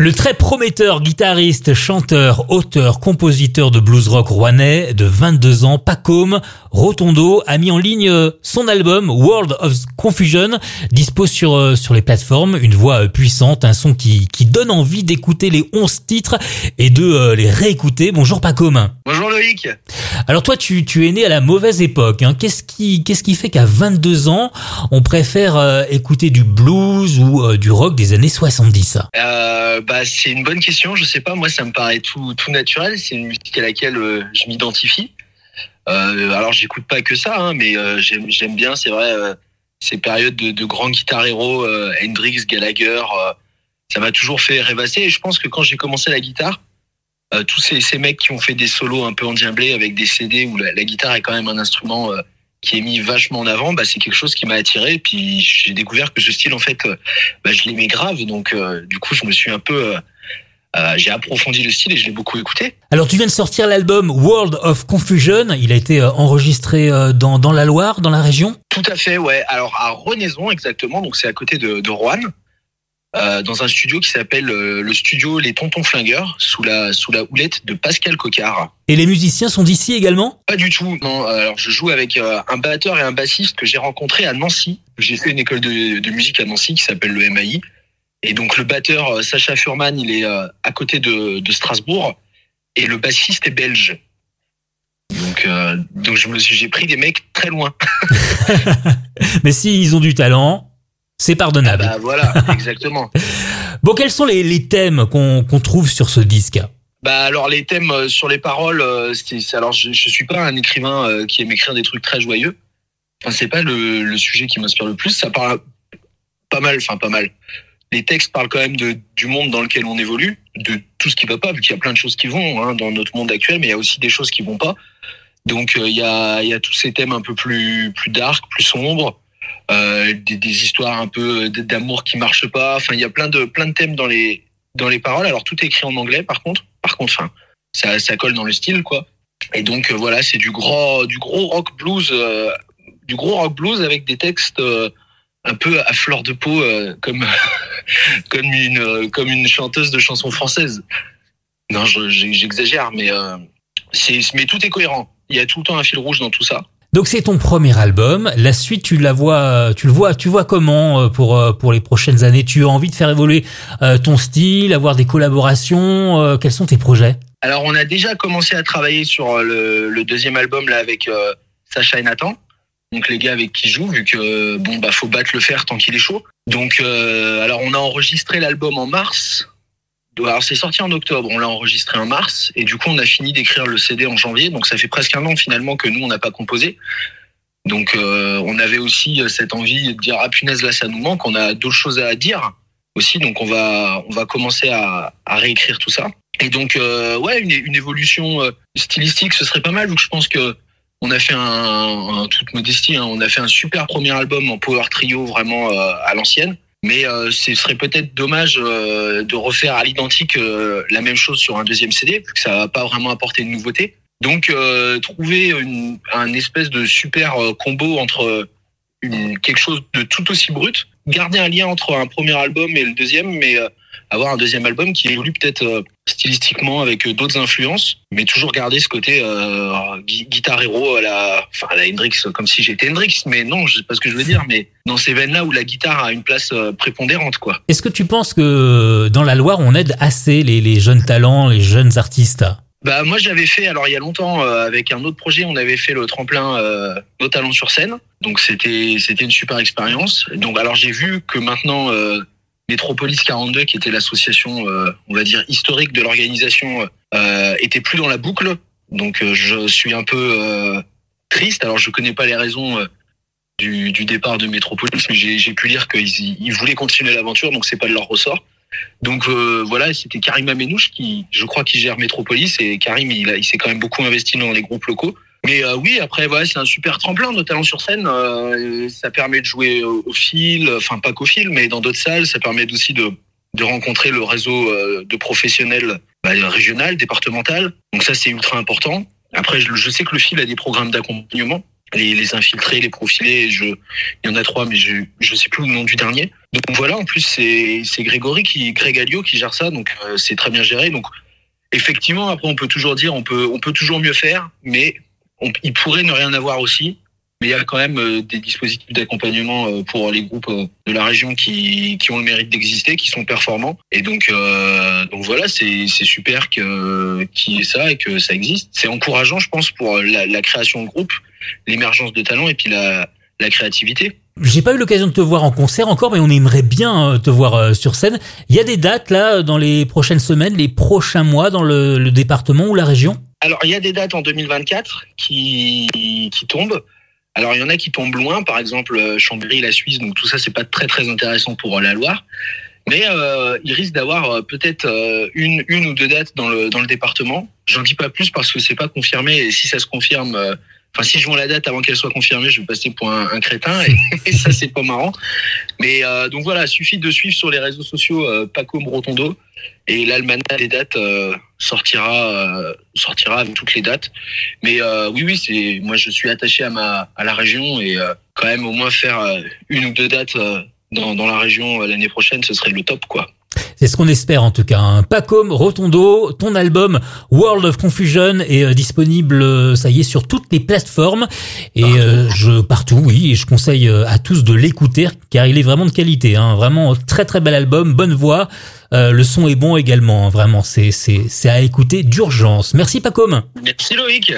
Le très prometteur guitariste, chanteur, auteur, compositeur de blues rock rouennais de 22 ans, Pacôme Rotondo, a mis en ligne euh, son album World of Confusion, dispose sur euh, sur les plateformes, une voix euh, puissante, un son qui qui donne envie d'écouter les 11 titres et de les réécouter. Bonjour Pacôme. Bonjour Loïc. Alors toi tu tu es né à la mauvaise époque hein. Qu'est-ce qui qu'est-ce qui fait qu'à 22 ans, on préfère écouter du blues ou du rock des années 70 euh, bah, c'est une bonne question. Je sais pas. Moi, ça me paraît tout, tout naturel. C'est une musique à laquelle euh, je m'identifie. Euh, alors, j'écoute pas que ça, hein, mais euh, j'aime bien, c'est vrai, euh, ces périodes de, grands guitar héros, Hendrix, Gallagher. ça m'a toujours fait rêvasser. Et je pense que quand j'ai commencé la guitare, tous ces, ces, mecs qui ont fait des solos un peu endiablés avec des CD où la guitare est quand même un instrument qui est mis vachement en avant, bah, c'est quelque chose qui m'a attiré. Puis j'ai découvert que ce style, en fait, bah, je l'aimais grave. Donc, euh, du coup, je me suis un peu, euh, euh, j'ai approfondi le style et je l'ai beaucoup écouté. Alors, tu viens de sortir l'album World of Confusion. Il a été enregistré dans, dans la Loire, dans la région? Tout à fait, ouais. Alors à Renaison exactement. Donc c'est à côté de, de Rouen. Euh, dans un studio qui s'appelle euh, le studio Les Tontons Flingueurs, sous la, sous la houlette de Pascal Cocard. Et les musiciens sont d'ici également? Pas du tout. Non, alors je joue avec euh, un batteur et un bassiste que j'ai rencontré à Nancy. J'ai fait une école de, de musique à Nancy qui s'appelle le MAI. Et donc le batteur Sacha Furman, il est à côté de, de Strasbourg. Et le bassiste est belge. Donc, euh, donc je me suis, j'ai pris des mecs très loin. Mais si ils ont du talent, c'est pardonnable. Ah bah voilà, exactement. bon, quels sont les, les thèmes qu'on trouve sur ce disque? Bah alors les thèmes euh, sur les paroles, euh, c'est alors je, je suis pas un écrivain euh, qui aime écrire des trucs très joyeux. Enfin c'est pas le, le sujet qui m'inspire le plus. Ça parle pas mal, enfin pas mal. Les textes parlent quand même de, du monde dans lequel on évolue, de tout ce qui va pas, vu qu'il y a plein de choses qui vont hein, dans notre monde actuel, mais il y a aussi des choses qui vont pas. Donc il y a y a tous ces thèmes un peu plus plus dark, plus sombres. Euh, des, des, histoires un peu d'amour qui marchent pas. Enfin, il y a plein de plein de thèmes dans les dans les paroles. Alors tout est écrit en anglais, par contre. Par contre, enfin, ça, ça colle dans le style, quoi. Et donc euh, voilà, c'est du gros du gros rock blues, euh, du gros rock blues avec des textes euh, un peu à fleur de peau, euh, comme comme une comme une chanteuse de chansons françaises. Non, j'exagère, mais c'est mais tout est cohérent. Il y a tout le temps un fil rouge dans tout ça. Donc c'est ton premier album. La suite, tu la vois, tu le vois, tu vois comment euh, pour euh, pour les prochaines années? Tu as envie de faire évoluer euh, ton style, avoir des collaborations. Quels sont tes projets? Alors on a déjà commencé à travailler sur le, deuxième album là avec Sacha et Nathan. Donc les gars avec qui je joue, vu que bon bah faut battre le fer tant qu'il est chaud. Donc alors on a enregistré l'album en mars alors c'est sorti en octobre, on l'a enregistré en mars. Et du coup on a fini d'écrire le CD en janvier, donc ça fait presque un an finalement que nous on n'a pas composé. Donc euh, on avait aussi euh, cette envie de dire ah punaise là ça nous manque, on a d'autres choses à dire aussi, donc on va commencer à, réécrire tout ça. Et donc euh, ouais une, évolution stylistique ce serait pas mal, donc je pense que on a fait un, un toute modestie, hein, on a fait un super premier album en power trio vraiment à l'ancienne. Mais euh, ce serait peut-être dommage euh, de refaire à l'identique euh, la même chose sur un deuxième CD, vu ça va pas vraiment apporter de nouveauté. Donc euh, trouver une, un espèce de super euh, combo entre une, quelque chose de tout aussi brut, garder un lien entre un premier album et le deuxième, mais avoir un deuxième album qui évolue peut-être euh, stylistiquement avec euh, d'autres influences, mais toujours garder ce côté euh, guitare héros à la, enfin à la Hendrix, comme si j'étais Hendrix, mais non, je sais pas ce que je veux dire, mais dans ces veines-là où la guitare a une place euh, prépondérante, quoi. Est-ce que tu penses que dans la Loire, on aide assez les, les jeunes talents, les jeunes artistes? Bah moi j'avais fait alors il y a longtemps euh, avec un autre projet on avait fait le tremplin euh, nos talents sur scène. Donc c'était c'était une super expérience. Donc alors j'ai vu que maintenant euh, Métropolis 42, qui était l'association, euh, on va dire, historique de l'organisation, euh, était plus dans la boucle. Donc euh, je suis un peu triste. Alors je connais pas les raisons du, départ de Métropolis, mais j'ai pu lire qu'ils ils voulaient continuer l'aventure, donc c'est pas de leur ressort. Donc voilà, c'était Karim Amenouche qui, je crois, qui gère Métropolis et Karim, il, il s'est quand même beaucoup investi dans les groupes locaux. Mais euh, oui, après, voilà, c'est un super tremplin, notamment sur scène. Euh, ça permet de jouer au, au fil, enfin pas qu'au fil, mais dans d'autres salles. Ça permet aussi de, de rencontrer le réseau euh, de professionnels bah, régional, départemental. Donc ça, c'est ultra important. Après, je, je, sais que le fil a des programmes d'accompagnement. les, les infiltrés, les profilés. Je, il y en a trois, mais je je sais plus le nom du dernier. Donc voilà, en plus c'est c'est Grégory qui Greg Alliot qui gère ça, donc euh, c'est très bien géré. Donc effectivement, après on peut toujours dire on peut on peut toujours mieux faire, mais on, il pourrait ne rien avoir aussi. Mais il y a quand même euh, des dispositifs d'accompagnement euh, pour les groupes euh, de la région qui, qui ont le mérite d'exister, qui sont performants. Et donc, euh, donc voilà, c'est super qu'il y ait ça et que ça existe. C'est encourageant, je pense, pour la, création de groupe, l'émergence de talents et puis la, la créativité. J'ai pas eu l'occasion de te voir en concert encore, mais on aimerait bien te voir sur scène. Il y a des dates là dans les prochaines semaines, les prochains mois dans le, le département ou la région? Alors, il y a des dates en 2024 qui, qui tombent. Alors, il y en a qui tombent loin, par exemple euh, Chambéry, la Suisse, donc tout ça, c'est pas très très intéressant pour euh, la Loire. Mais euh, il risque d'avoir euh, peut-être une, une ou deux dates dans le, dans le département. J'en dis pas plus parce que c'est pas confirmé et si ça se confirme, enfin si je vois la date avant qu'elle soit confirmée, je vais passer pour un, un crétin et, et ça c'est pas marrant. Mais euh, donc voilà, suffit de suivre sur les réseaux sociaux euh, Paco Rotondo et l'almanach des dates euh, sortira euh, sortira avec toutes les dates. Mais euh, oui oui, c'est moi je suis attaché à ma à la région et euh, quand même au moins faire euh, une ou deux dates euh, dans, dans la région euh, l'année prochaine, ce serait le top quoi. C'est ce qu'on espère en tout cas. Hein. Pacom Rotondo, ton album World of Confusion est euh, disponible, euh, ça y est, sur toutes les plateformes et euh, je partout, oui, et je conseille à tous de l'écouter car il est vraiment de qualité. Hein. Vraiment très très bel album, bonne voix, Euh, le son est bon également. hein. Vraiment, c'est c'est c'est à écouter d'urgence. Merci Pacom. Merci Loïc.